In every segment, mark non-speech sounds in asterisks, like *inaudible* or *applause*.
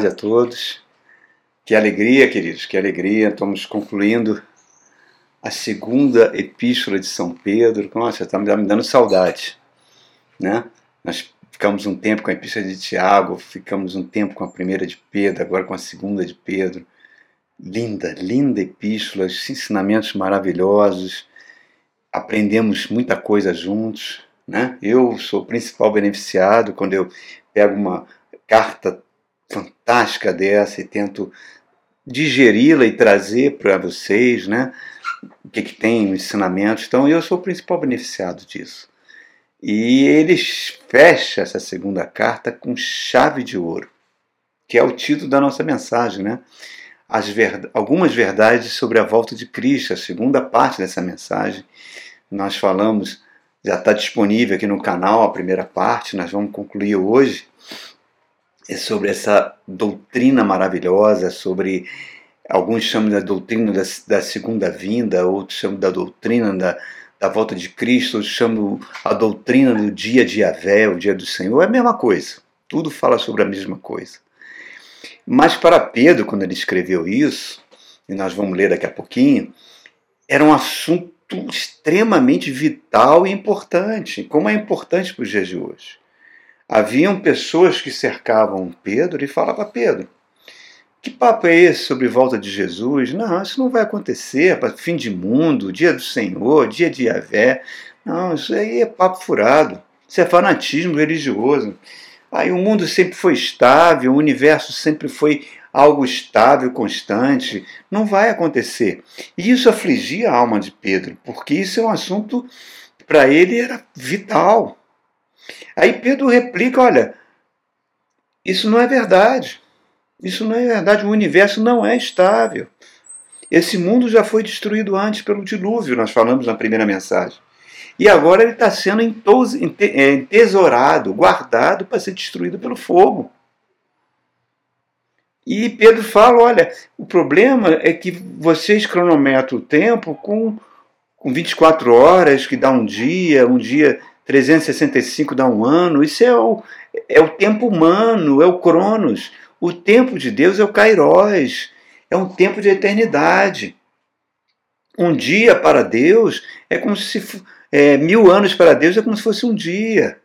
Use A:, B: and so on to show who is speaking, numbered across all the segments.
A: tarde a todos. Que alegria, queridos, que alegria. Estamos concluindo a segunda epístola de São Pedro. Nossa, está me dando saudade. Né? Nós ficamos um tempo com a epístola de Tiago, ficamos um tempo com a primeira de Pedro, agora com a segunda de Pedro. Linda, linda epístola, ensinamentos maravilhosos. Aprendemos muita coisa juntos. Né? Eu sou o principal beneficiado quando eu pego uma carta fantástica dessa e tento digeri-la e trazer para vocês, né? O que, que tem no ensinamento. Então, eu sou o principal beneficiado disso. E ele fecha essa segunda carta com chave de ouro, que é o título da nossa mensagem, né? As ver... Algumas verdades sobre a volta de Cristo, a segunda parte dessa mensagem. Nós falamos, já está disponível aqui no canal a primeira parte, nós vamos concluir hoje sobre essa doutrina maravilhosa, sobre alguns chamam da doutrina da, da segunda vinda, outros chamam da doutrina da, da volta de Cristo, outros chamam a doutrina do dia de Yahvé, o dia do Senhor, é a mesma coisa. Tudo fala sobre a mesma coisa. Mas para Pedro, quando ele escreveu isso, e nós vamos ler daqui a pouquinho, era um assunto extremamente vital e importante, como é importante para os dias de hoje. Haviam pessoas que cercavam Pedro e falavam: Pedro, que papo é esse sobre volta de Jesus? Não, isso não vai acontecer, fim de mundo, dia do Senhor, dia de Yahvé. Não, isso aí é papo furado. Isso é fanatismo religioso. Aí o mundo sempre foi estável, o universo sempre foi algo estável, constante. Não vai acontecer. E isso afligia a alma de Pedro, porque isso é um assunto para ele era vital. Aí Pedro replica: olha, isso não é verdade. Isso não é verdade. O universo não é estável. Esse mundo já foi destruído antes pelo dilúvio, nós falamos na primeira mensagem. E agora ele está sendo é, entesourado, guardado para ser destruído pelo fogo. E Pedro fala: olha, o problema é que vocês cronometram o tempo com, com 24 horas, que dá um dia, um dia 365 dá um ano, isso é o, é o tempo humano, é o Cronos. O tempo de Deus é o Kairos, é um tempo de eternidade. Um dia para Deus é como se é, mil anos para Deus é como se fosse um dia.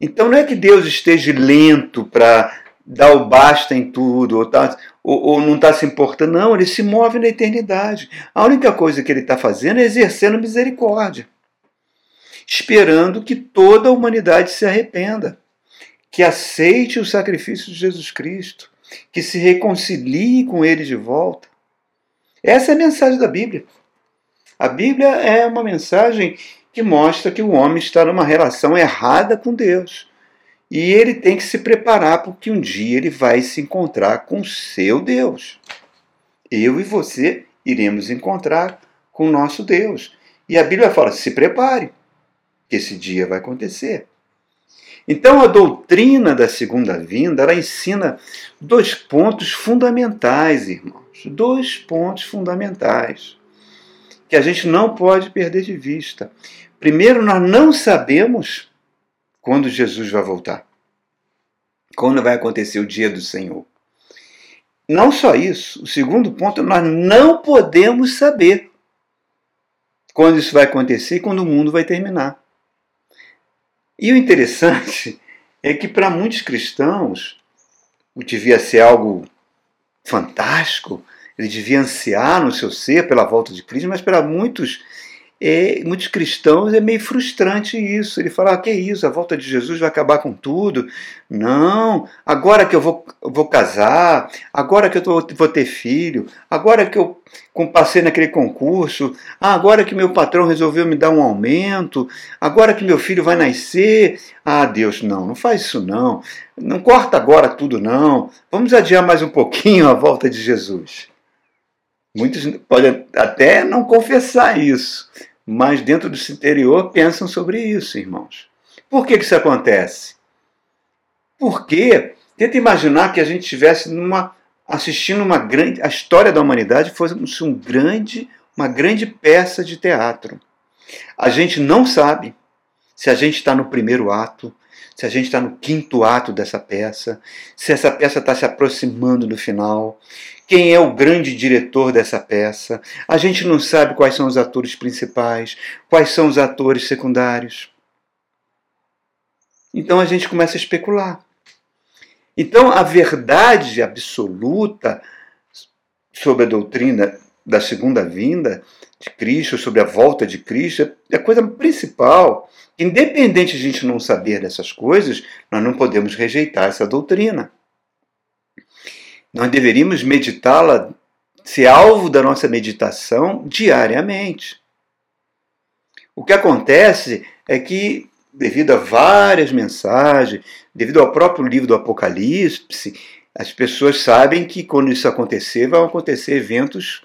A: Então não é que Deus esteja lento para dar o basta em tudo, ou, tá, ou, ou não está se importando, não, ele se move na eternidade. A única coisa que ele está fazendo é exercendo misericórdia esperando que toda a humanidade se arrependa, que aceite o sacrifício de Jesus Cristo, que se reconcilie com ele de volta. Essa é a mensagem da Bíblia. A Bíblia é uma mensagem que mostra que o homem está numa relação errada com Deus. E ele tem que se preparar porque um dia ele vai se encontrar com seu Deus. Eu e você iremos encontrar com o nosso Deus. E a Bíblia fala: se prepare que esse dia vai acontecer. Então a doutrina da segunda vinda, ela ensina dois pontos fundamentais, irmãos. Dois pontos fundamentais que a gente não pode perder de vista. Primeiro, nós não sabemos quando Jesus vai voltar. Quando vai acontecer o dia do Senhor. Não só isso, o segundo ponto, nós não podemos saber quando isso vai acontecer e quando o mundo vai terminar. E o interessante *laughs* é que para muitos cristãos o devia ser algo fantástico, ele devia ansiar no seu ser pela volta de Cristo, mas para muitos muitos cristãos é meio frustrante isso. Ele fala: ah, que isso, a volta de Jesus vai acabar com tudo. Não, agora que eu vou, vou casar, agora que eu tô, vou ter filho, agora que eu passei naquele concurso, ah, agora que meu patrão resolveu me dar um aumento, agora que meu filho vai nascer. Ah, Deus, não, não faz isso não. Não corta agora tudo, não. Vamos adiar mais um pouquinho a volta de Jesus. Muitos podem até não confessar isso, mas dentro do interior pensam sobre isso, irmãos. Por que, que isso acontece? Porque tenta imaginar que a gente estivesse numa assistindo uma grande a história da humanidade fosse um grande uma grande peça de teatro. A gente não sabe se a gente está no primeiro ato, se a gente está no quinto ato dessa peça, se essa peça está se aproximando do final, quem é o grande diretor dessa peça. A gente não sabe quais são os atores principais, quais são os atores secundários. Então a gente começa a especular. Então a verdade absoluta sobre a doutrina da segunda vinda de Cristo, sobre a volta de Cristo, é a coisa principal. Independente de a gente não saber dessas coisas, nós não podemos rejeitar essa doutrina. Nós deveríamos meditá-la, ser alvo da nossa meditação diariamente. O que acontece é que, devido a várias mensagens, devido ao próprio livro do Apocalipse, as pessoas sabem que quando isso acontecer, vão acontecer eventos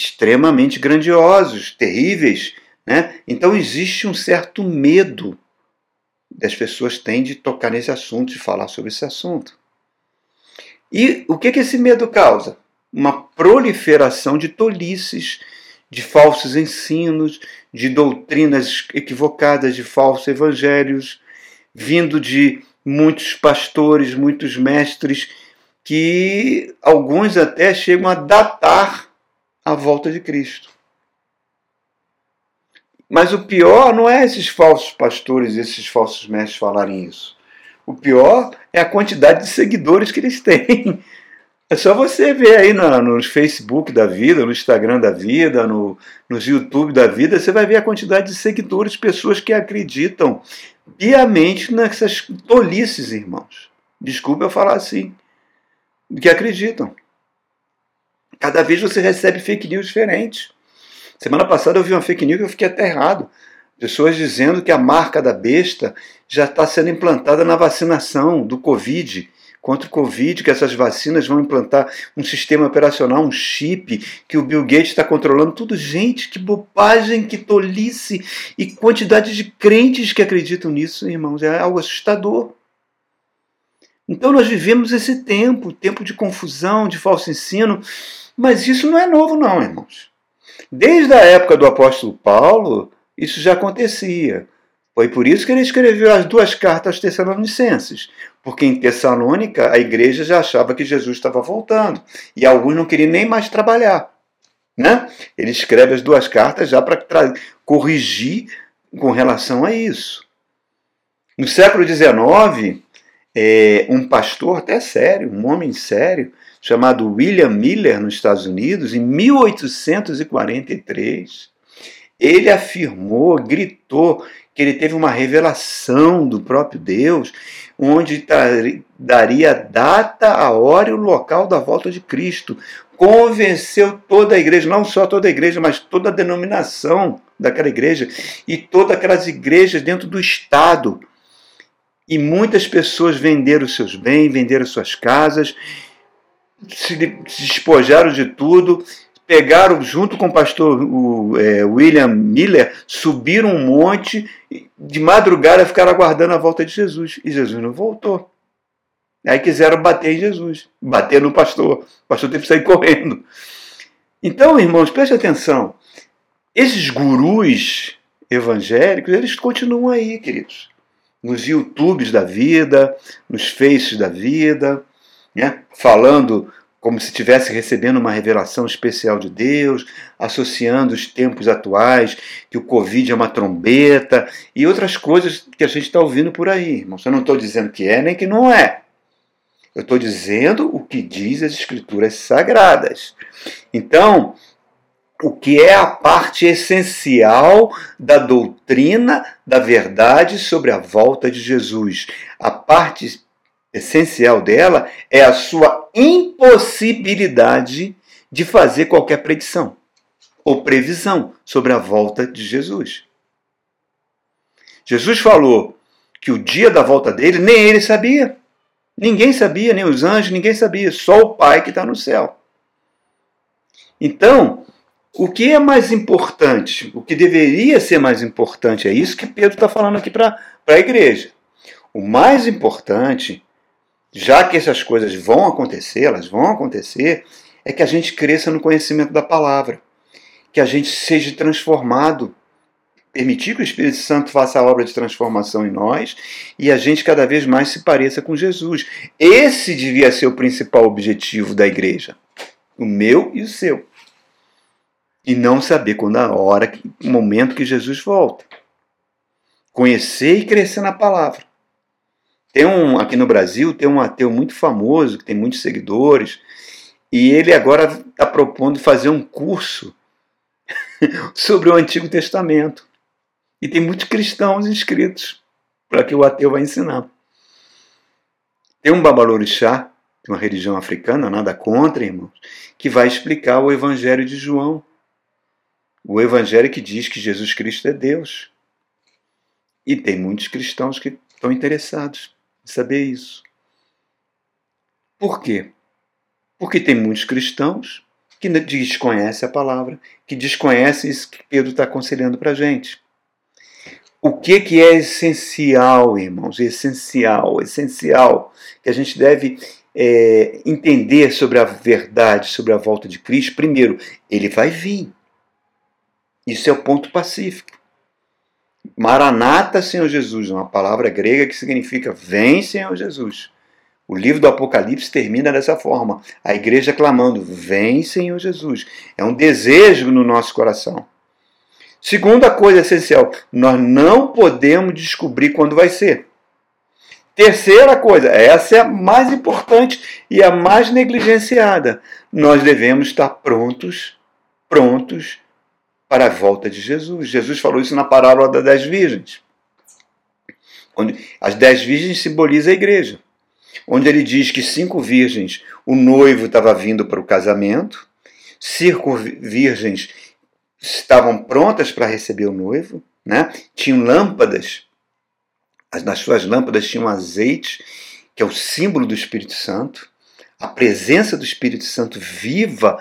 A: extremamente grandiosos, terríveis. Né? Então existe um certo medo das pessoas têm de tocar nesse assunto, de falar sobre esse assunto. E o que, que esse medo causa? Uma proliferação de tolices, de falsos ensinos, de doutrinas equivocadas, de falsos evangelhos, vindo de muitos pastores, muitos mestres, que alguns até chegam a datar a volta de Cristo. Mas o pior não é esses falsos pastores, esses falsos mestres falarem isso. O pior é a quantidade de seguidores que eles *laughs* têm. É só você ver aí no, no Facebook da vida, no Instagram da vida, no, nos YouTube da vida, você vai ver a quantidade de seguidores, pessoas que acreditam piamente nessas tolices, irmãos. Desculpa eu falar assim. Que acreditam. Cada vez você recebe fake news diferentes. Semana passada eu vi uma fake news e eu fiquei aterrado. Pessoas dizendo que a marca da besta já está sendo implantada na vacinação do Covid, contra o Covid, que essas vacinas vão implantar um sistema operacional, um chip, que o Bill Gates está controlando tudo. Gente, que bobagem, que tolice e quantidade de crentes que acreditam nisso, irmãos, é algo assustador. Então nós vivemos esse tempo, tempo de confusão, de falso ensino, mas isso não é novo, não, irmãos. Desde a época do apóstolo Paulo, isso já acontecia. Foi por isso que ele escreveu as duas cartas aos Tessalonicenses, porque em Tessalônica a igreja já achava que Jesus estava voltando e alguns não queriam nem mais trabalhar. Né? Ele escreve as duas cartas já para corrigir com relação a isso. No século XIX, é, um pastor até sério, um homem sério, chamado William Miller, nos Estados Unidos, em 1843, ele afirmou, gritou que ele teve uma revelação do próprio Deus, onde daria data, a hora e o local da volta de Cristo. Convenceu toda a igreja, não só toda a igreja, mas toda a denominação daquela igreja e todas aquelas igrejas dentro do Estado. E muitas pessoas venderam seus bens, venderam suas casas se despojaram de tudo, pegaram junto com o pastor o, é, William Miller, subiram um monte, de madrugada ficaram aguardando a volta de Jesus. E Jesus não voltou. Aí quiseram bater em Jesus, bater no pastor. O pastor teve que sair correndo. Então, irmãos, preste atenção. Esses gurus evangélicos, eles continuam aí, queridos. Nos YouTubes da vida, nos Faces da vida, né? falando como se estivesse recebendo uma revelação especial de Deus, associando os tempos atuais, que o Covid é uma trombeta e outras coisas que a gente está ouvindo por aí, irmão. Eu não estou dizendo que é nem que não é. Eu estou dizendo o que diz as Escrituras Sagradas. Então, o que é a parte essencial da doutrina da verdade sobre a volta de Jesus? A parte essencial dela é a sua impossibilidade de fazer qualquer predição ou previsão sobre a volta de Jesus. Jesus falou que o dia da volta dele nem ele sabia. Ninguém sabia, nem os anjos, ninguém sabia, só o Pai que está no céu. Então, o que é mais importante, o que deveria ser mais importante, é isso que Pedro está falando aqui para a igreja. O mais importante já que essas coisas vão acontecer, elas vão acontecer, é que a gente cresça no conhecimento da palavra, que a gente seja transformado permitir que o Espírito Santo faça a obra de transformação em nós e a gente cada vez mais se pareça com Jesus. Esse devia ser o principal objetivo da igreja, o meu e o seu. E não saber quando a hora, o momento que Jesus volta. Conhecer e crescer na palavra. Tem um aqui no Brasil tem um ateu muito famoso que tem muitos seguidores e ele agora está propondo fazer um curso *laughs* sobre o Antigo Testamento. E tem muitos cristãos inscritos para que o ateu vai ensinar. Tem um babalorixá, de uma religião africana, nada contra, irmãos, que vai explicar o Evangelho de João. O Evangelho que diz que Jesus Cristo é Deus. E tem muitos cristãos que estão interessados saber isso. Por quê? Porque tem muitos cristãos que desconhecem a palavra, que desconhecem isso que Pedro está aconselhando para a gente. O que, que é essencial, irmãos? Essencial, essencial, que a gente deve é, entender sobre a verdade, sobre a volta de Cristo. Primeiro, ele vai vir. Isso é o ponto pacífico. Maranata, Senhor Jesus, uma palavra grega que significa vem, Senhor Jesus. O livro do Apocalipse termina dessa forma: a igreja clamando, vem, Senhor Jesus. É um desejo no nosso coração. Segunda coisa essencial, nós não podemos descobrir quando vai ser. Terceira coisa, essa é a mais importante e a mais negligenciada. Nós devemos estar prontos, prontos para a volta de Jesus. Jesus falou isso na parábola das dez virgens. Onde as dez virgens simbolizam a igreja. Onde ele diz que cinco virgens, o noivo estava vindo para o casamento, cinco virgens estavam prontas para receber o noivo, né? tinham lâmpadas, nas suas lâmpadas tinham azeite, que é o símbolo do Espírito Santo, a presença do Espírito Santo viva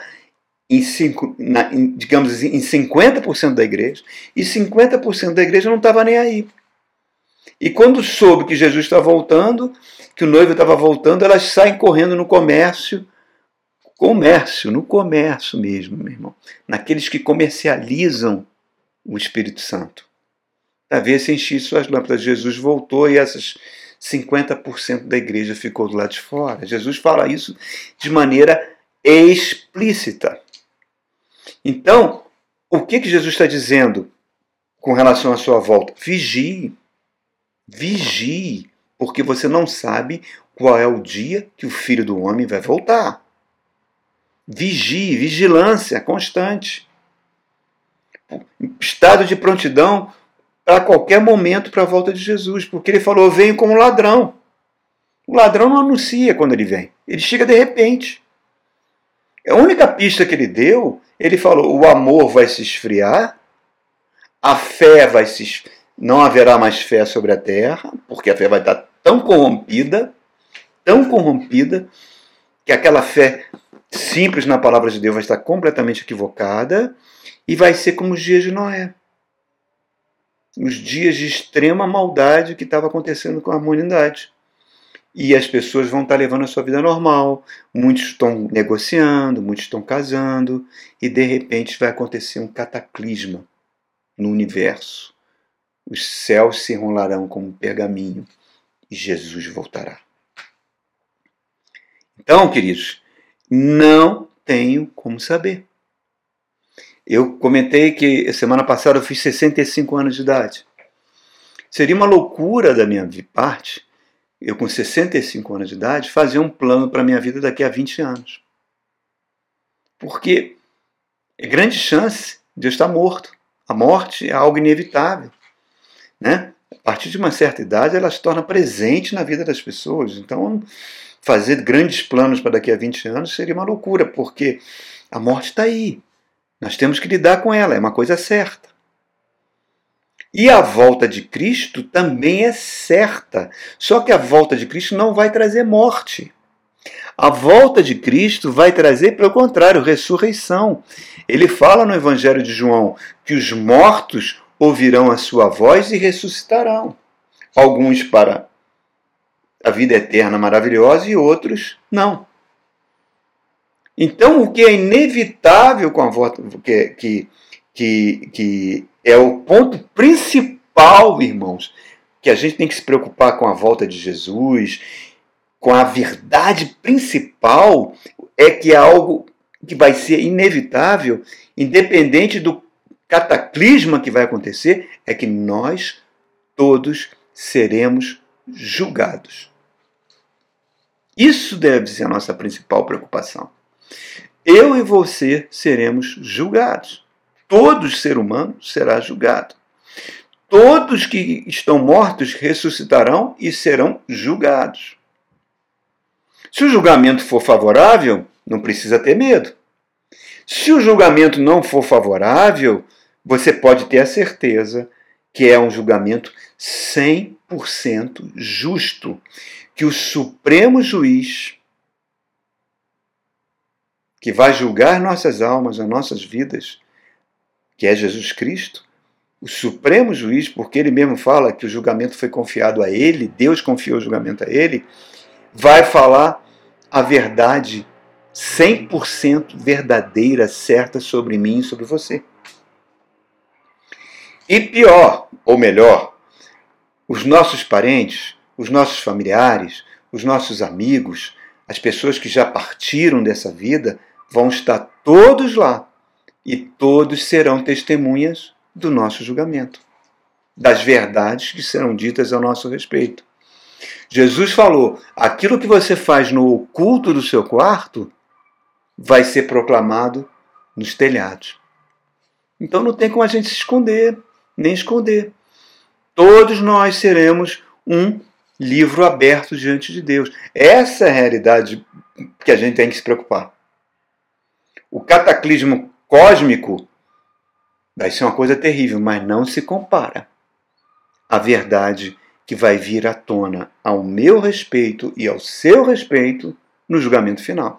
A: em, cinco, na, em digamos assim, em 50% da igreja, e 50% da igreja não estava nem aí. E quando soube que Jesus está voltando, que o noivo estava voltando, elas saem correndo no comércio comércio, no comércio mesmo, meu irmão, naqueles que comercializam o Espírito Santo. Para ver se enchi suas lâmpadas. Jesus voltou e essas 50% da igreja ficou do lado de fora. Jesus fala isso de maneira explícita. Então, o que, que Jesus está dizendo com relação à sua volta? Vigie. Vigie, porque você não sabe qual é o dia que o filho do homem vai voltar. Vigie, vigilância constante. Estado de prontidão para qualquer momento para a volta de Jesus, porque ele falou: venho como ladrão. O ladrão não anuncia quando ele vem, ele chega de repente. A única pista que ele deu, ele falou: o amor vai se esfriar, a fé vai se. Não haverá mais fé sobre a terra, porque a fé vai estar tão corrompida, tão corrompida, que aquela fé simples na palavra de Deus vai estar completamente equivocada e vai ser como os dias de Noé. Os dias de extrema maldade que estava acontecendo com a humanidade. E as pessoas vão estar levando a sua vida normal, muitos estão negociando, muitos estão casando, e de repente vai acontecer um cataclisma no universo. Os céus se enrolarão como um pergaminho e Jesus voltará. Então, queridos, não tenho como saber. Eu comentei que semana passada eu fiz 65 anos de idade. Seria uma loucura da minha parte, eu com 65 anos de idade, fazer um plano para a minha vida daqui a 20 anos. Porque é grande chance de eu estar morto. A morte é algo inevitável. Né? A partir de uma certa idade, ela se torna presente na vida das pessoas. Então, fazer grandes planos para daqui a 20 anos seria uma loucura, porque a morte está aí. Nós temos que lidar com ela, é uma coisa certa. E a volta de Cristo também é certa. Só que a volta de Cristo não vai trazer morte. A volta de Cristo vai trazer, pelo contrário, ressurreição. Ele fala no Evangelho de João que os mortos ouvirão a sua voz e ressuscitarão. Alguns para a vida eterna maravilhosa e outros não. Então, o que é inevitável com a volta, que, que, que, que é o ponto principal, irmãos, que a gente tem que se preocupar com a volta de Jesus, com a verdade principal, é que é algo que vai ser inevitável, independente do cataclisma que vai acontecer, é que nós todos seremos julgados. Isso deve ser a nossa principal preocupação. Eu e você seremos julgados. Todo ser humano será julgado. Todos que estão mortos ressuscitarão e serão julgados. Se o julgamento for favorável, não precisa ter medo. Se o julgamento não for favorável, você pode ter a certeza que é um julgamento 100% justo, que o Supremo Juiz, que vai julgar nossas almas, as nossas vidas, que é Jesus Cristo, o Supremo Juiz, porque ele mesmo fala que o julgamento foi confiado a ele, Deus confiou o julgamento a ele, vai falar a verdade 100% verdadeira, certa sobre mim e sobre você. E pior, ou melhor, os nossos parentes, os nossos familiares, os nossos amigos, as pessoas que já partiram dessa vida, vão estar todos lá e todos serão testemunhas do nosso julgamento, das verdades que serão ditas a nosso respeito. Jesus falou: aquilo que você faz no oculto do seu quarto vai ser proclamado nos telhados. Então não tem como a gente se esconder, nem esconder. Todos nós seremos um livro aberto diante de Deus. Essa é a realidade que a gente tem que se preocupar. O cataclismo cósmico vai ser uma coisa terrível, mas não se compara à verdade que vai vir à tona ao meu respeito e ao seu respeito no julgamento final.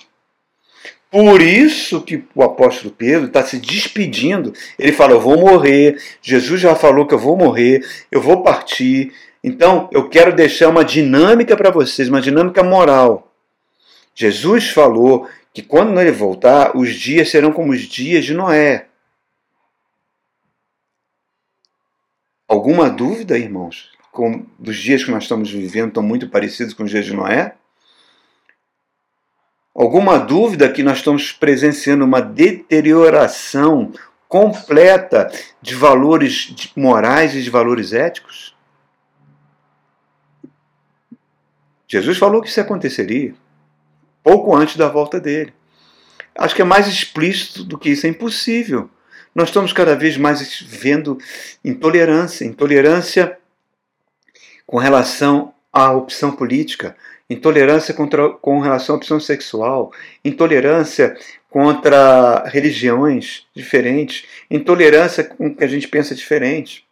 A: Por isso que o apóstolo Pedro está se despedindo. Ele fala: Eu vou morrer. Jesus já falou que eu vou morrer, eu vou partir. Então, eu quero deixar uma dinâmica para vocês, uma dinâmica moral. Jesus falou que quando ele voltar, os dias serão como os dias de Noé. Alguma dúvida, irmãos? Com, dos dias que nós estamos vivendo estão muito parecidos com os dias de Noé? Alguma dúvida que nós estamos presenciando uma deterioração completa de valores morais e de valores éticos? Jesus falou que isso aconteceria pouco antes da volta dele. Acho que é mais explícito do que isso, é impossível. Nós estamos cada vez mais vendo intolerância, intolerância com relação à opção política, intolerância contra, com relação à opção sexual, intolerância contra religiões diferentes, intolerância com o que a gente pensa diferente.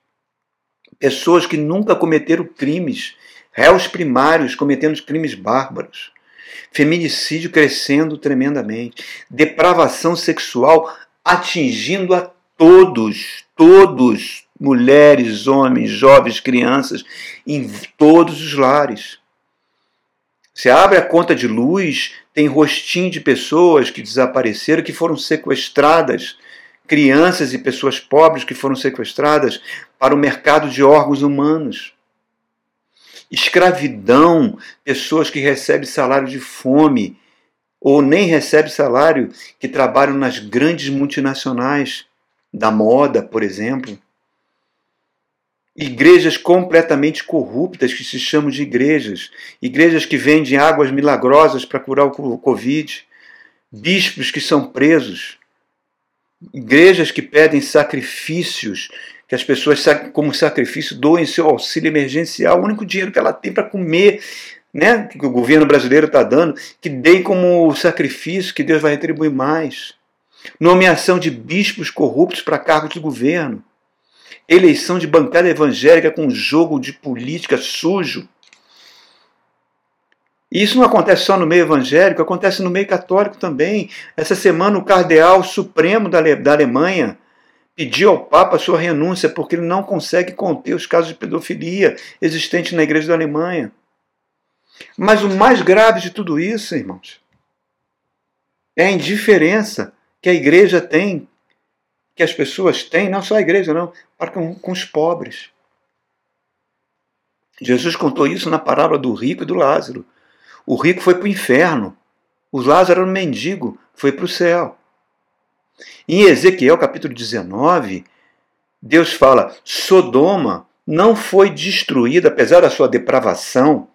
A: Pessoas que nunca cometeram crimes, réus primários cometendo crimes bárbaros, feminicídio crescendo tremendamente, depravação sexual atingindo a todos, todos, mulheres, homens, jovens, crianças, em todos os lares. Você abre a conta de luz, tem rostinho de pessoas que desapareceram, que foram sequestradas, crianças e pessoas pobres que foram sequestradas para o mercado de órgãos humanos. Escravidão, pessoas que recebem salário de fome ou nem recebem salário, que trabalham nas grandes multinacionais da moda, por exemplo. Igrejas completamente corruptas que se chamam de igrejas, igrejas que vendem águas milagrosas para curar o Covid, bispos que são presos, igrejas que pedem sacrifícios, que as pessoas, como sacrifício, doem seu auxílio emergencial, o único dinheiro que ela tem para comer, né, que o governo brasileiro está dando, que deem como sacrifício, que Deus vai retribuir mais. Nomeação de bispos corruptos para cargos de governo eleição de bancada evangélica com jogo de política sujo. E isso não acontece só no meio evangélico, acontece no meio católico também. Essa semana, o cardeal supremo da, da Alemanha pediu ao Papa sua renúncia porque ele não consegue conter os casos de pedofilia existentes na igreja da Alemanha. Mas o mais grave de tudo isso, irmãos, é a indiferença que a igreja tem que as pessoas têm, não só a igreja, não, para com, com os pobres. Jesus contou isso na parábola do rico e do Lázaro. O rico foi para o inferno, o Lázaro era um mendigo, foi para o céu. Em Ezequiel capítulo 19, Deus fala: Sodoma não foi destruída, apesar da sua depravação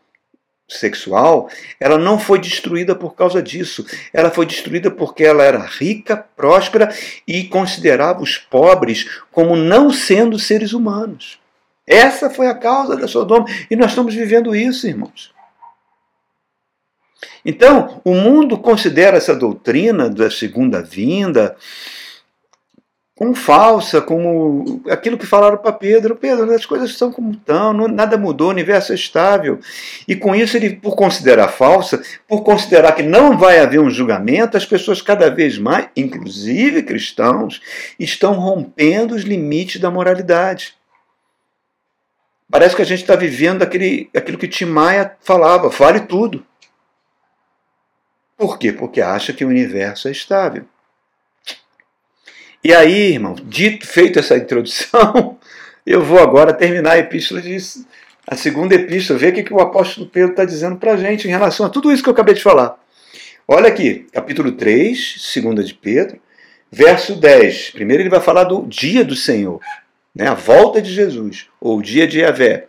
A: sexual, ela não foi destruída por causa disso. Ela foi destruída porque ela era rica, próspera e considerava os pobres como não sendo seres humanos. Essa foi a causa da Sodoma e nós estamos vivendo isso, irmãos. Então, o mundo considera essa doutrina da segunda vinda como falsa, como aquilo que falaram para Pedro. Pedro, as coisas estão como estão, nada mudou, o universo é estável. E com isso, ele, por considerar falsa, por considerar que não vai haver um julgamento, as pessoas cada vez mais, inclusive cristãos, estão rompendo os limites da moralidade. Parece que a gente está vivendo aquele, aquilo que Tim Maia falava, fale tudo. Por quê? Porque acha que o universo é estável. E aí, irmão, dito, feito essa introdução, *laughs* eu vou agora terminar a epístola de, a segunda epístola, ver o que, o apóstolo Pedro está dizendo para a gente em relação a tudo isso que eu acabei de falar. Olha aqui, capítulo 3, segunda de Pedro, verso 10. Primeiro ele vai falar do dia do Senhor, né, a volta de Jesus, ou o dia de Yahvé.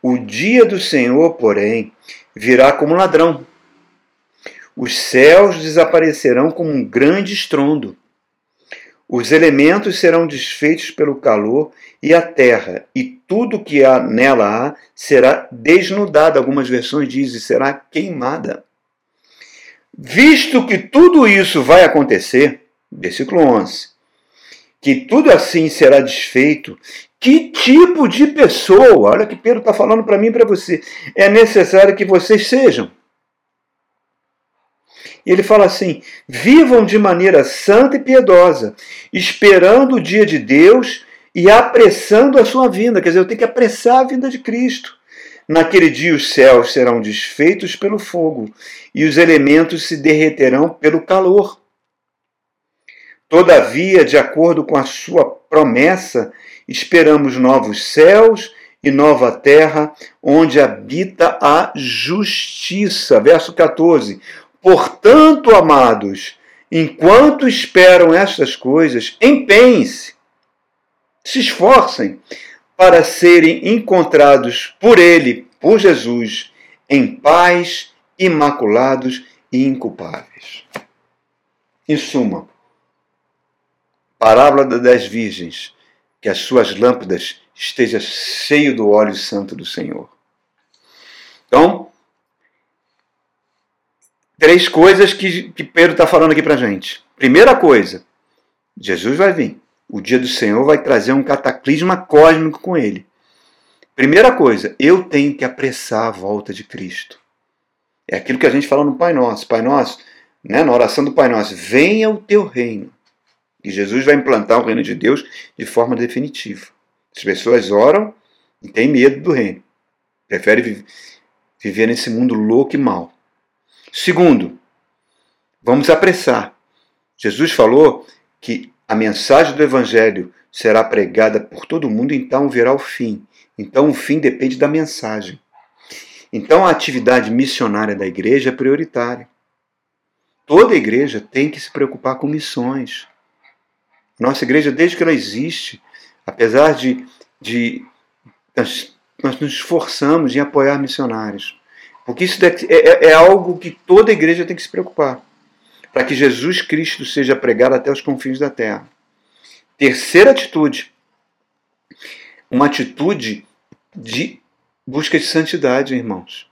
A: O dia do Senhor, porém, virá como ladrão. Os céus desaparecerão como um grande estrondo os elementos serão desfeitos pelo calor e a terra, e tudo que há nela há será desnudado. Algumas versões dizem será queimada. Visto que tudo isso vai acontecer, versículo 11, que tudo assim será desfeito, que tipo de pessoa, olha que Pedro está falando para mim e para você, é necessário que vocês sejam? Ele fala assim: vivam de maneira santa e piedosa, esperando o dia de Deus e apressando a sua vinda. Quer dizer, eu tenho que apressar a vinda de Cristo. Naquele dia os céus serão desfeitos pelo fogo e os elementos se derreterão pelo calor. Todavia, de acordo com a sua promessa, esperamos novos céus e nova terra, onde habita a justiça. Verso 14. Portanto, amados, enquanto esperam estas coisas, empenhem-se, se esforcem para serem encontrados por Ele, por Jesus, em paz, imaculados e inculpáveis. Em suma, parábola das virgens, que as suas lâmpadas estejam cheio do óleo santo do Senhor. Então, três coisas que, que Pedro está falando aqui para gente. Primeira coisa, Jesus vai vir. O dia do Senhor vai trazer um cataclisma cósmico com ele. Primeira coisa, eu tenho que apressar a volta de Cristo. É aquilo que a gente fala no Pai Nosso. Pai Nosso, né, na oração do Pai Nosso, venha o teu reino. E Jesus vai implantar o reino de Deus de forma definitiva. As pessoas oram e têm medo do reino. Preferem viver nesse mundo louco e mau. Segundo, vamos apressar. Jesus falou que a mensagem do Evangelho será pregada por todo mundo, então virá o fim. Então o fim depende da mensagem. Então a atividade missionária da igreja é prioritária. Toda igreja tem que se preocupar com missões. Nossa igreja, desde que ela existe, apesar de, de nós, nós nos esforçamos em apoiar missionários. Porque isso é, é, é algo que toda igreja tem que se preocupar. Para que Jesus Cristo seja pregado até os confins da terra. Terceira atitude. Uma atitude de busca de santidade, irmãos.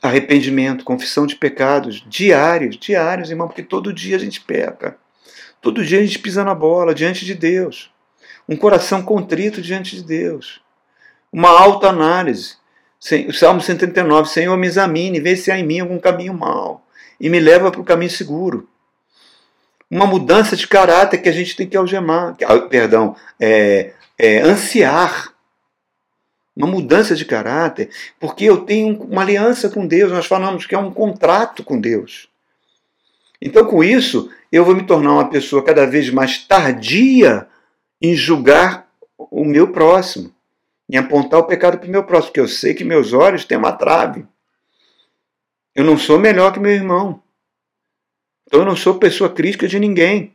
A: Arrependimento, confissão de pecados diários, diários, irmão, porque todo dia a gente peca. Todo dia a gente pisa na bola diante de Deus. Um coração contrito diante de Deus. Uma autoanálise. O Salmo 139, Senhor, me examine, vê se há em mim algum caminho mau e me leva para o caminho seguro. Uma mudança de caráter que a gente tem que algemar, ah, perdão, é, é, ansiar. Uma mudança de caráter, porque eu tenho uma aliança com Deus, nós falamos que é um contrato com Deus. Então, com isso, eu vou me tornar uma pessoa cada vez mais tardia em julgar o meu próximo, em apontar o pecado para o meu próximo, porque eu sei que meus olhos têm uma trave. Eu não sou melhor que meu irmão. Então, eu não sou pessoa crítica de ninguém.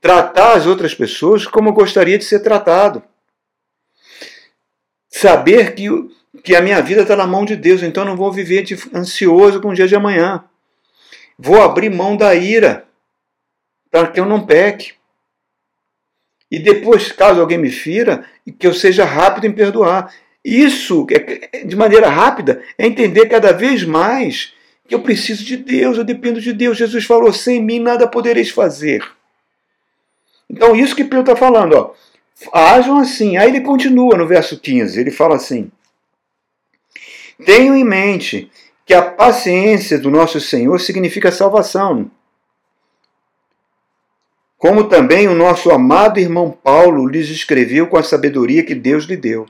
A: Tratar as outras pessoas como eu gostaria de ser tratado. Saber que, que a minha vida está na mão de Deus, então eu não vou viver ansioso com o dia de amanhã. Vou abrir mão da ira para que eu não peque. E depois, caso alguém me fira, que eu seja rápido em perdoar. Isso, é, é, de maneira rápida, é entender cada vez mais que eu preciso de Deus, eu dependo de Deus. Jesus falou: sem mim nada podereis fazer. Então, isso que Pedro está falando, ó. Ajam assim. Aí ele continua no verso 15, ele fala assim: Tenho em mente que a paciência do nosso Senhor significa salvação. Como também o nosso amado irmão Paulo lhes escreveu com a sabedoria que Deus lhe deu.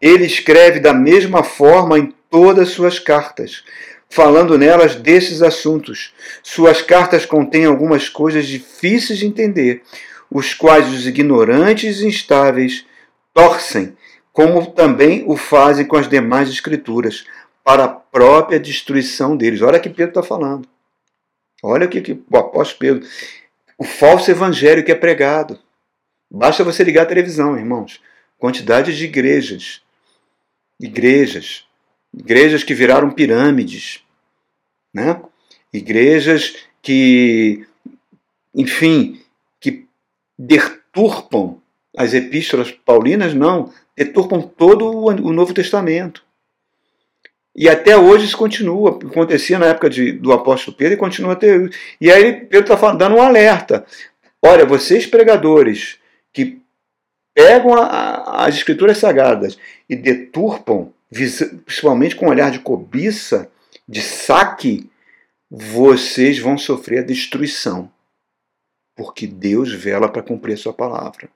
A: Ele escreve da mesma forma em todas suas cartas, falando nelas desses assuntos. Suas cartas contêm algumas coisas difíceis de entender, os quais os ignorantes e instáveis torcem, como também o fazem com as demais escrituras, para a própria destruição deles. Olha o que Pedro está falando. Olha o que, que o apóstolo Pedro. O falso evangelho que é pregado. Basta você ligar a televisão, irmãos. Quantidade de igrejas. Igrejas. Igrejas que viraram pirâmides. Né? Igrejas que, enfim, que deturpam as epístolas paulinas, não, deturpam todo o Novo Testamento. E até hoje isso continua. Acontecia na época de, do apóstolo Pedro e continua até hoje. E aí Pedro está dando um alerta. Olha, vocês pregadores que pegam a, a, as escrituras sagradas e deturpam, principalmente com um olhar de cobiça, de saque, vocês vão sofrer a destruição. Porque Deus vela para cumprir a sua palavra.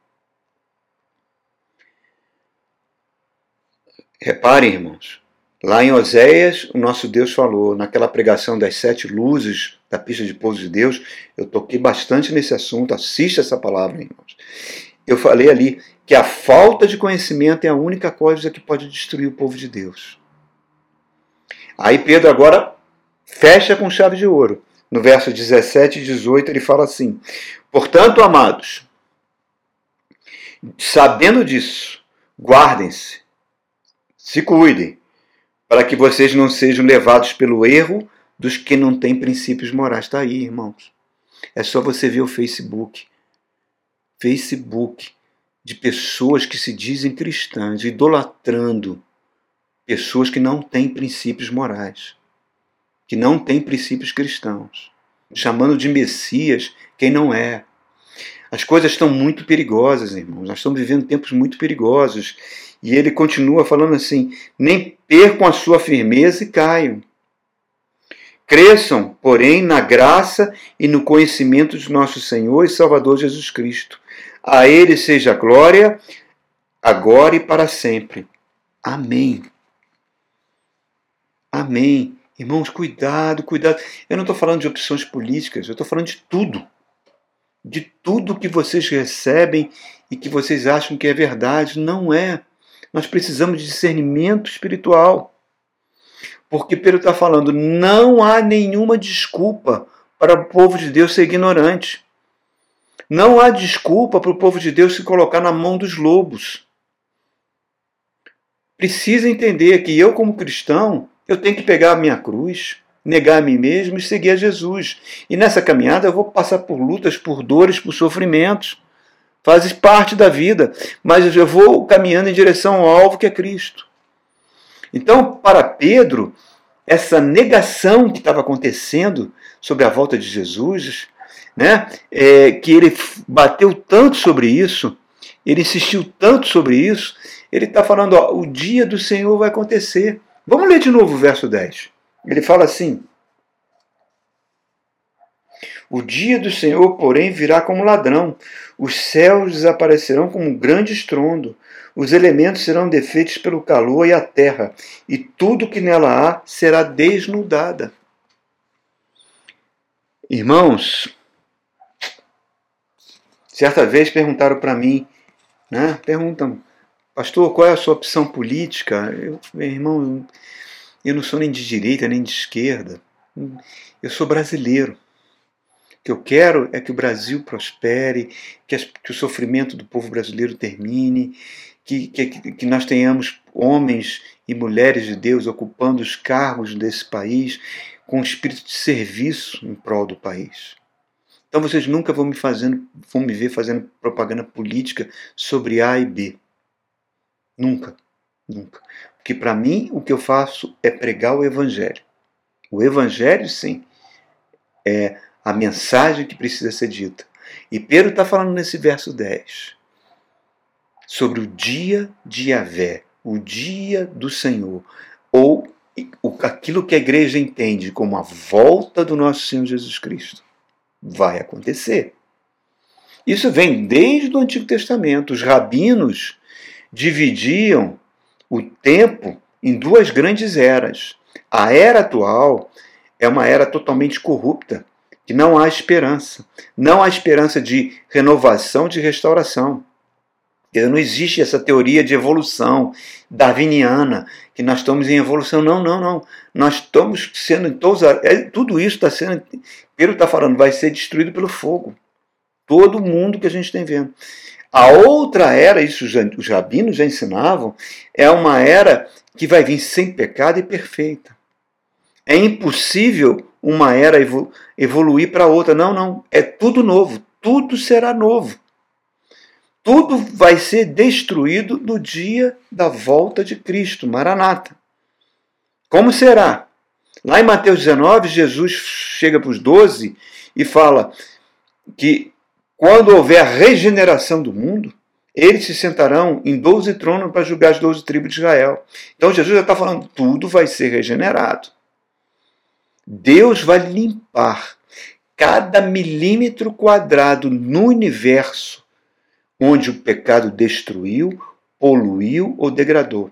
A: Reparem, irmãos, Lá em Oséias, o nosso Deus falou, naquela pregação das sete luzes da pista de pouso de Deus, eu toquei bastante nesse assunto, assista essa palavra, irmãos. Eu falei ali que a falta de conhecimento é a única coisa que pode destruir o povo de Deus. Aí Pedro agora fecha com chave de ouro. No verso 17 e 18 ele fala assim: Portanto, amados, sabendo disso, guardem-se, se cuidem para que vocês não sejam levados pelo erro dos que não têm princípios morais. Está aí, irmãos. É só você ver o Facebook. Facebook de pessoas que se dizem cristãs, idolatrando pessoas que não têm princípios morais, que não têm princípios cristãos, chamando de Messias quem não é. As coisas estão muito perigosas, irmãos. Nós estamos vivendo tempos muito perigosos e ele continua falando assim: nem percam a sua firmeza e caiam. Cresçam, porém, na graça e no conhecimento de nosso Senhor e Salvador Jesus Cristo. A Ele seja a glória, agora e para sempre. Amém. Amém. Irmãos, cuidado, cuidado. Eu não estou falando de opções políticas, eu estou falando de tudo. De tudo que vocês recebem e que vocês acham que é verdade. Não é. Nós precisamos de discernimento espiritual. Porque Pedro está falando, não há nenhuma desculpa para o povo de Deus ser ignorante. Não há desculpa para o povo de Deus se colocar na mão dos lobos. Precisa entender que eu, como cristão, eu tenho que pegar a minha cruz, negar a mim mesmo e seguir a Jesus. E nessa caminhada eu vou passar por lutas, por dores, por sofrimentos faz parte da vida, mas eu vou caminhando em direção ao alvo que é Cristo. Então, para Pedro, essa negação que estava acontecendo sobre a volta de Jesus, né, é, que ele bateu tanto sobre isso, ele insistiu tanto sobre isso, ele está falando: ó, o dia do Senhor vai acontecer. Vamos ler de novo o verso 10. Ele fala assim: o dia do Senhor, porém, virá como ladrão. Os céus desaparecerão como um grande estrondo. Os elementos serão defeitos pelo calor e a terra, e tudo que nela há será desnudada. Irmãos, certa vez perguntaram para mim, né? Perguntam, pastor, qual é a sua opção política? Eu, meu irmão, eu não sou nem de direita nem de esquerda. Eu sou brasileiro. Que eu quero é que o Brasil prospere, que, as, que o sofrimento do povo brasileiro termine, que, que, que nós tenhamos homens e mulheres de Deus ocupando os cargos desse país com espírito de serviço em prol do país. Então vocês nunca vão me, fazendo, vão me ver fazendo propaganda política sobre A e B. Nunca. Nunca. Porque para mim o que eu faço é pregar o Evangelho. O Evangelho, sim, é a mensagem que precisa ser dita. E Pedro está falando nesse verso 10 sobre o dia de Yahvé, o dia do Senhor, ou aquilo que a igreja entende como a volta do nosso Senhor Jesus Cristo. Vai acontecer. Isso vem desde o Antigo Testamento. Os rabinos dividiam o tempo em duas grandes eras. A era atual é uma era totalmente corrupta, que não há esperança. Não há esperança de renovação, de restauração. Não existe essa teoria de evolução darwiniana, que nós estamos em evolução. Não, não, não. Nós estamos sendo. Todos, é, tudo isso está sendo. Pedro está falando, vai ser destruído pelo fogo. Todo mundo que a gente tem vendo. A outra era, isso os rabinos já ensinavam, é uma era que vai vir sem pecado e perfeita. É impossível uma era evoluir para outra. Não, não. É tudo novo. Tudo será novo tudo vai ser destruído no dia da volta de Cristo, Maranata. Como será? Lá em Mateus 19, Jesus chega para os doze e fala que quando houver a regeneração do mundo, eles se sentarão em doze tronos para julgar as doze tribos de Israel. Então Jesus já está falando, tudo vai ser regenerado. Deus vai limpar cada milímetro quadrado no universo onde o pecado destruiu, poluiu ou degradou.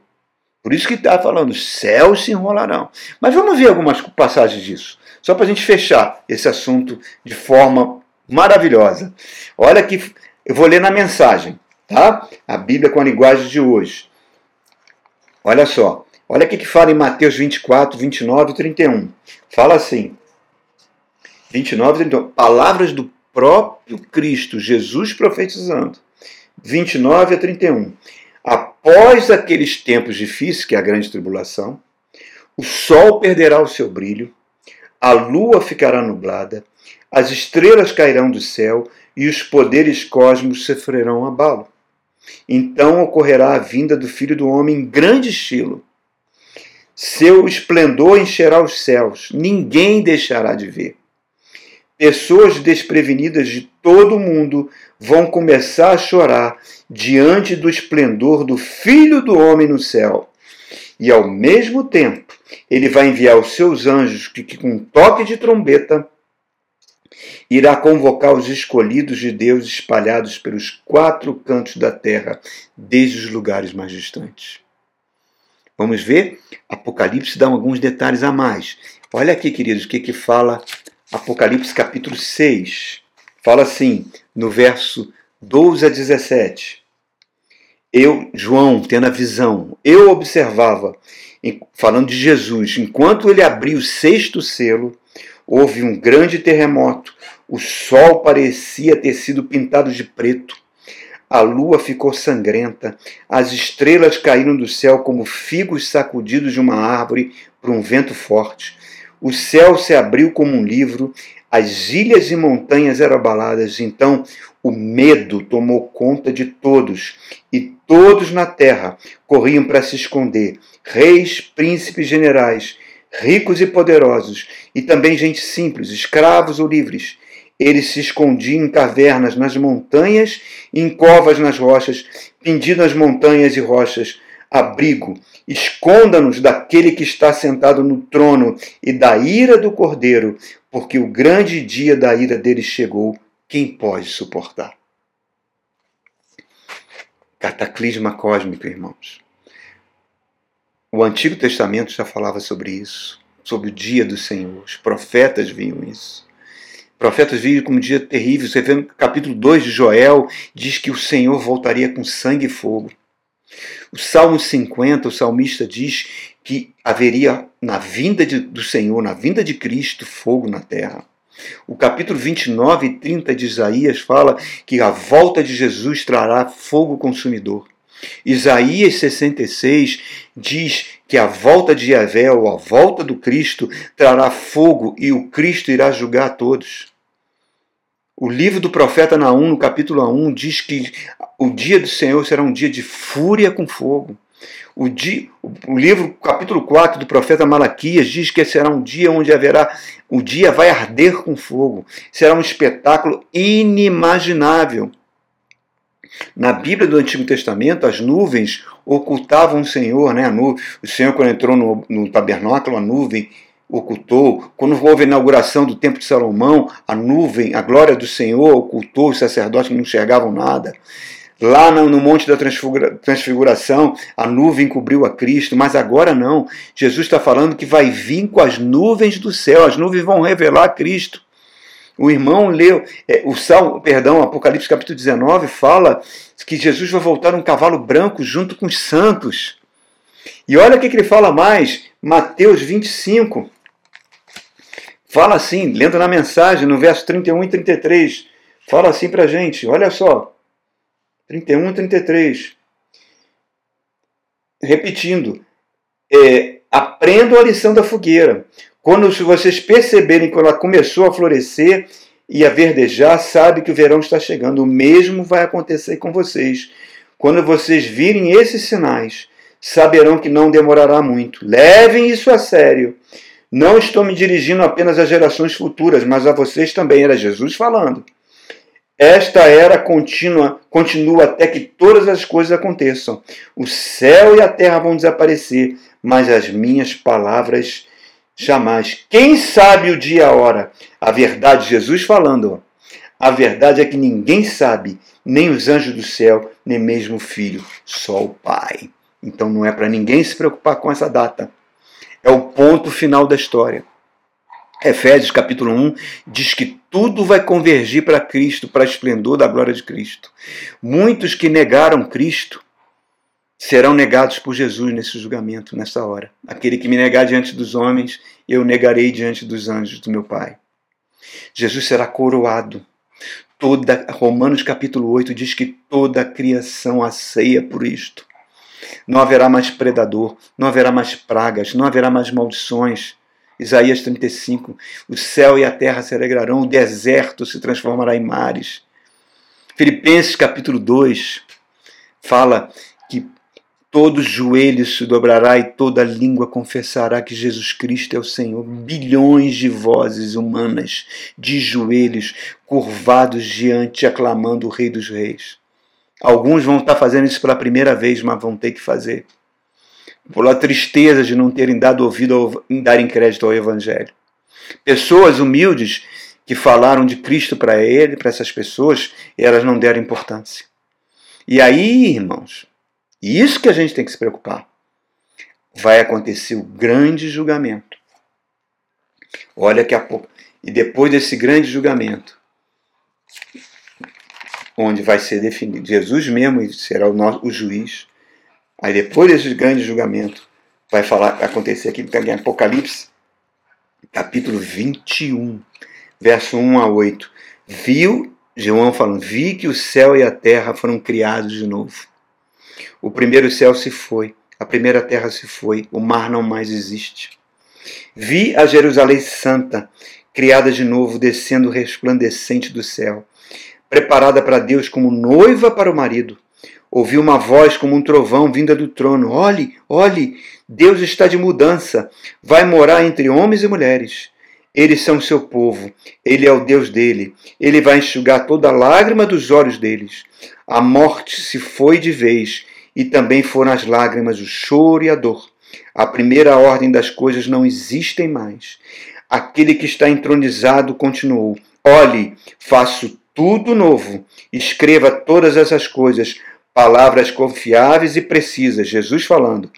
A: Por isso que está falando, céus se enrolarão. Mas vamos ver algumas passagens disso, só para a gente fechar esse assunto de forma maravilhosa. Olha aqui, eu vou ler na mensagem, tá? A Bíblia com a linguagem de hoje. Olha só, olha o que fala em Mateus 24, 29 e 31. Fala assim, 29 e 31, palavras do próprio Cristo, Jesus profetizando. 29 a 31. Após aqueles tempos difíceis, que é a grande tribulação, o sol perderá o seu brilho, a lua ficará nublada, as estrelas cairão do céu e os poderes cósmicos sofrerão abalo. Então ocorrerá a vinda do Filho do Homem em grande estilo. Seu esplendor encherá os céus, ninguém deixará de ver. Pessoas desprevenidas de todo o mundo vão começar a chorar diante do esplendor do Filho do Homem no céu. E ao mesmo tempo, ele vai enviar os seus anjos que, que com um toque de trombeta irá convocar os escolhidos de Deus espalhados pelos quatro cantos da terra, desde os lugares mais distantes. Vamos ver? Apocalipse dá alguns detalhes a mais. Olha aqui, queridos, o que, que fala Apocalipse capítulo 6. Fala assim, no verso 12 a 17. Eu, João, tendo a visão, eu observava, falando de Jesus, enquanto ele abriu o sexto selo, houve um grande terremoto. O sol parecia ter sido pintado de preto. A lua ficou sangrenta, as estrelas caíram do céu como figos sacudidos de uma árvore por um vento forte. O céu se abriu como um livro, as ilhas e montanhas eram abaladas, então o medo tomou conta de todos, e todos na terra corriam para se esconder reis, príncipes, generais, ricos e poderosos, e também gente simples, escravos ou livres. Eles se escondiam em cavernas nas montanhas em covas nas rochas, pedindo nas montanhas e rochas abrigo. Esconda-nos daquele que está sentado no trono e da ira do cordeiro, porque o grande dia da ira dele chegou. Quem pode suportar? Cataclisma cósmico, irmãos. O Antigo Testamento já falava sobre isso, sobre o dia do Senhor. Os profetas viam isso. Profetas vivem como um dia terrível. Você vê no capítulo 2 de Joel, diz que o Senhor voltaria com sangue e fogo. O Salmo 50, o salmista diz que haveria na vinda de, do Senhor, na vinda de Cristo, fogo na terra. O capítulo 29 e 30 de Isaías fala que a volta de Jesus trará fogo consumidor. Isaías 66 diz que a volta de Yahvé, ou a volta do Cristo, trará fogo e o Cristo irá julgar a todos. O livro do profeta Naum, no capítulo 1, diz que o dia do Senhor será um dia de fúria com fogo. O, dia, o livro, capítulo 4 do profeta Malaquias, diz que será um dia onde haverá, o dia vai arder com fogo. Será um espetáculo inimaginável. Na Bíblia do Antigo Testamento, as nuvens ocultavam o Senhor, né? O Senhor, quando entrou no, no tabernáculo, a nuvem ocultou. Quando houve a inauguração do Templo de Salomão, a nuvem, a glória do Senhor ocultou os sacerdotes que não enxergavam nada. Lá no, Monte da Transfiguração, a nuvem cobriu a Cristo, mas agora não. Jesus está falando que vai vir com as nuvens do céu, as nuvens vão revelar Cristo. O irmão leu, é, o Salmo, perdão, Apocalipse capítulo 19 fala que Jesus vai voltar um cavalo branco junto com os santos. E olha o que, que ele fala mais, Mateus 25. Fala assim, lendo na mensagem, no verso 31 e 33. Fala assim para a gente, olha só. 31 e 33. Repetindo, é, aprendam a lição da fogueira. Quando vocês perceberem que ela começou a florescer e a verdejar, sabe que o verão está chegando. O mesmo vai acontecer com vocês. Quando vocês virem esses sinais, saberão que não demorará muito. Levem isso a sério. Não estou me dirigindo apenas às gerações futuras, mas a vocês também. Era Jesus falando. Esta era contínua, continua até que todas as coisas aconteçam. O céu e a terra vão desaparecer, mas as minhas palavras Jamais. Quem sabe o dia e a hora? A verdade, Jesus falando, a verdade é que ninguém sabe, nem os anjos do céu, nem mesmo o Filho, só o Pai. Então não é para ninguém se preocupar com essa data. É o ponto final da história. Efésios capítulo 1 diz que tudo vai convergir para Cristo, para o esplendor da glória de Cristo. Muitos que negaram Cristo serão negados por Jesus nesse julgamento, nessa hora. Aquele que me negar diante dos homens, eu negarei diante dos anjos do meu Pai. Jesus será coroado. Toda Romanos capítulo 8 diz que toda a criação aceia por isto. Não haverá mais predador, não haverá mais pragas, não haverá mais maldições. Isaías 35, o céu e a terra se alegrarão, o deserto se transformará em mares. Filipenses capítulo 2 fala que todo joelho se dobrará e toda língua confessará que Jesus Cristo é o Senhor. Bilhões de vozes humanas de joelhos curvados diante, aclamando o Rei dos Reis. Alguns vão estar fazendo isso pela primeira vez, mas vão ter que fazer. Pela tristeza de não terem dado ouvido ao, em darem crédito ao Evangelho. Pessoas humildes que falaram de Cristo para ele, para essas pessoas, e elas não deram importância. E aí, irmãos, isso que a gente tem que se preocupar. Vai acontecer o grande julgamento. Olha que a pouco. E depois desse grande julgamento, onde vai ser definido, Jesus mesmo será o, nosso, o juiz. Aí depois desse grande julgamento, vai falar, acontecer aqui em Apocalipse, capítulo 21, verso 1 a 8. Viu, João falando, vi que o céu e a terra foram criados de novo. O primeiro céu se foi, a primeira terra se foi, o mar não mais existe. Vi a Jerusalém Santa, criada de novo, descendo resplandecente do céu, preparada para Deus como noiva para o marido. Ouvi uma voz como um trovão vinda do trono: Olhe, olhe, Deus está de mudança, vai morar entre homens e mulheres. Eles são seu povo, ele é o Deus dele. Ele vai enxugar toda lágrima dos olhos deles. A morte se foi de vez, e também foram as lágrimas, o choro e a dor. A primeira ordem das coisas não existem mais. Aquele que está entronizado continuou: Olhe, faço tudo novo. Escreva todas essas coisas, palavras confiáveis e precisas. Jesus falando.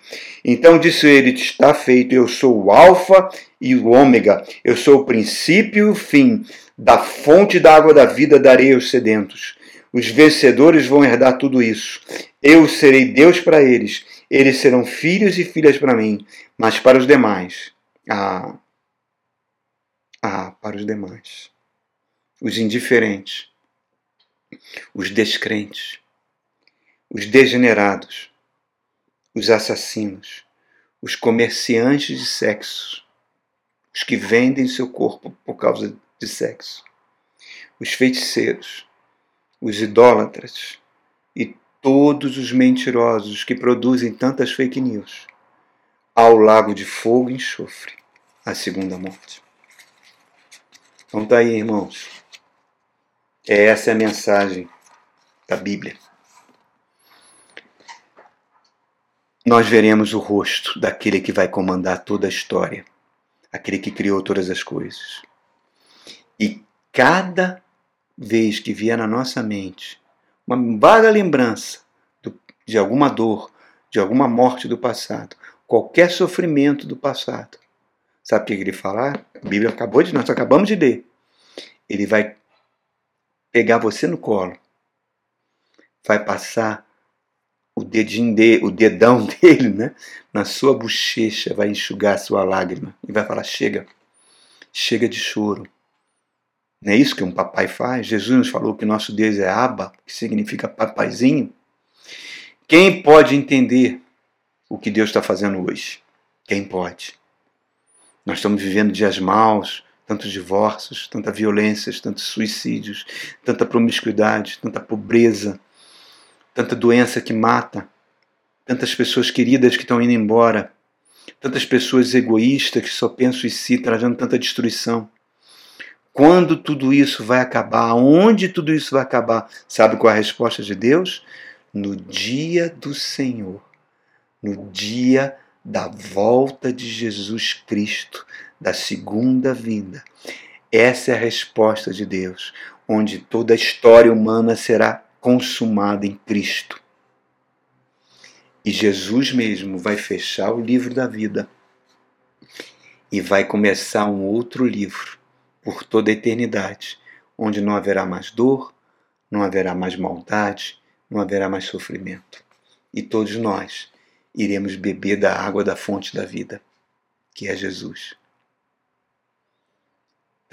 A: Então disse ele: Está feito, eu sou o Alfa e o Ômega, eu sou o princípio e o fim. Da fonte da água da vida darei aos sedentos. Os vencedores vão herdar tudo isso. Eu serei Deus para eles. Eles serão filhos e filhas para mim. Mas para os demais, ah, ah, para os demais, os indiferentes, os descrentes, os degenerados, os assassinos, os comerciantes de sexo, os que vendem seu corpo por causa de sexo, os feiticeiros, os idólatras e todos os mentirosos que produzem tantas fake news ao lago de fogo e enxofre, a segunda morte. Então tá aí, irmãos. Essa é a mensagem da Bíblia. Nós veremos o rosto daquele que vai comandar toda a história, aquele que criou todas as coisas. E cada vez que vier na nossa mente uma vaga lembrança de alguma dor, de alguma morte do passado, qualquer sofrimento do passado, sabe o que ele falar? A Bíblia acabou de, nós acabamos de ler. Ele vai pegar você no colo, vai passar o dedinho de, o dedão *laughs* dele, né, na sua bochecha, vai enxugar a sua lágrima e vai falar: chega, chega de choro. Não é isso que um papai faz? Jesus nos falou que nosso Deus é Abba, que significa papaizinho. Quem pode entender o que Deus está fazendo hoje? Quem pode? Nós estamos vivendo dias maus, tantos divórcios, tanta violências, tantos suicídios, tanta promiscuidade, tanta pobreza, tanta doença que mata, tantas pessoas queridas que estão indo embora, tantas pessoas egoístas que só pensam em si, trazendo tanta destruição. Quando tudo isso vai acabar? Onde tudo isso vai acabar? Sabe qual é a resposta de Deus? No dia do Senhor, no dia da volta de Jesus Cristo, da segunda vinda. Essa é a resposta de Deus, onde toda a história humana será consumada em Cristo. E Jesus mesmo vai fechar o livro da vida e vai começar um outro livro por toda a eternidade, onde não haverá mais dor, não haverá mais maldade, não haverá mais sofrimento. E todos nós iremos beber da água da fonte da vida, que é Jesus.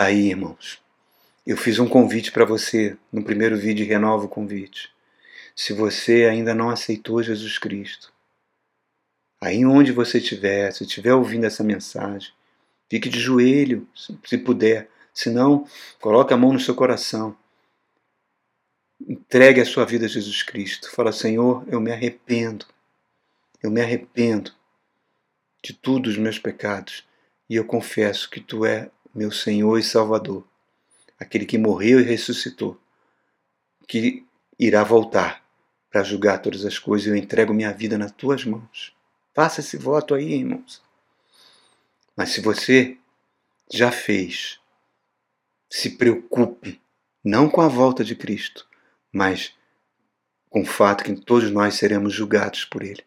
A: Aí, irmãos. Eu fiz um convite para você no primeiro vídeo renova o convite. Se você ainda não aceitou Jesus Cristo, aí onde você estiver, se estiver ouvindo essa mensagem, fique de joelho, se puder. Se não, coloque a mão no seu coração. Entregue a sua vida a Jesus Cristo. Fala, Senhor, eu me arrependo. Eu me arrependo de todos os meus pecados e eu confesso que Tu é meu Senhor e Salvador, aquele que morreu e ressuscitou, que irá voltar para julgar todas as coisas. Eu entrego minha vida nas tuas mãos. Faça esse voto aí, irmãos. Mas se você já fez, se preocupe não com a volta de Cristo, mas com o fato que todos nós seremos julgados por Ele.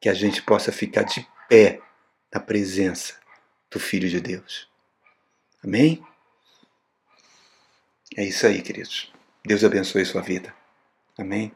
A: Que a gente possa ficar de pé na presença do Filho de Deus. Amém? É isso aí, queridos. Deus abençoe sua vida. Amém?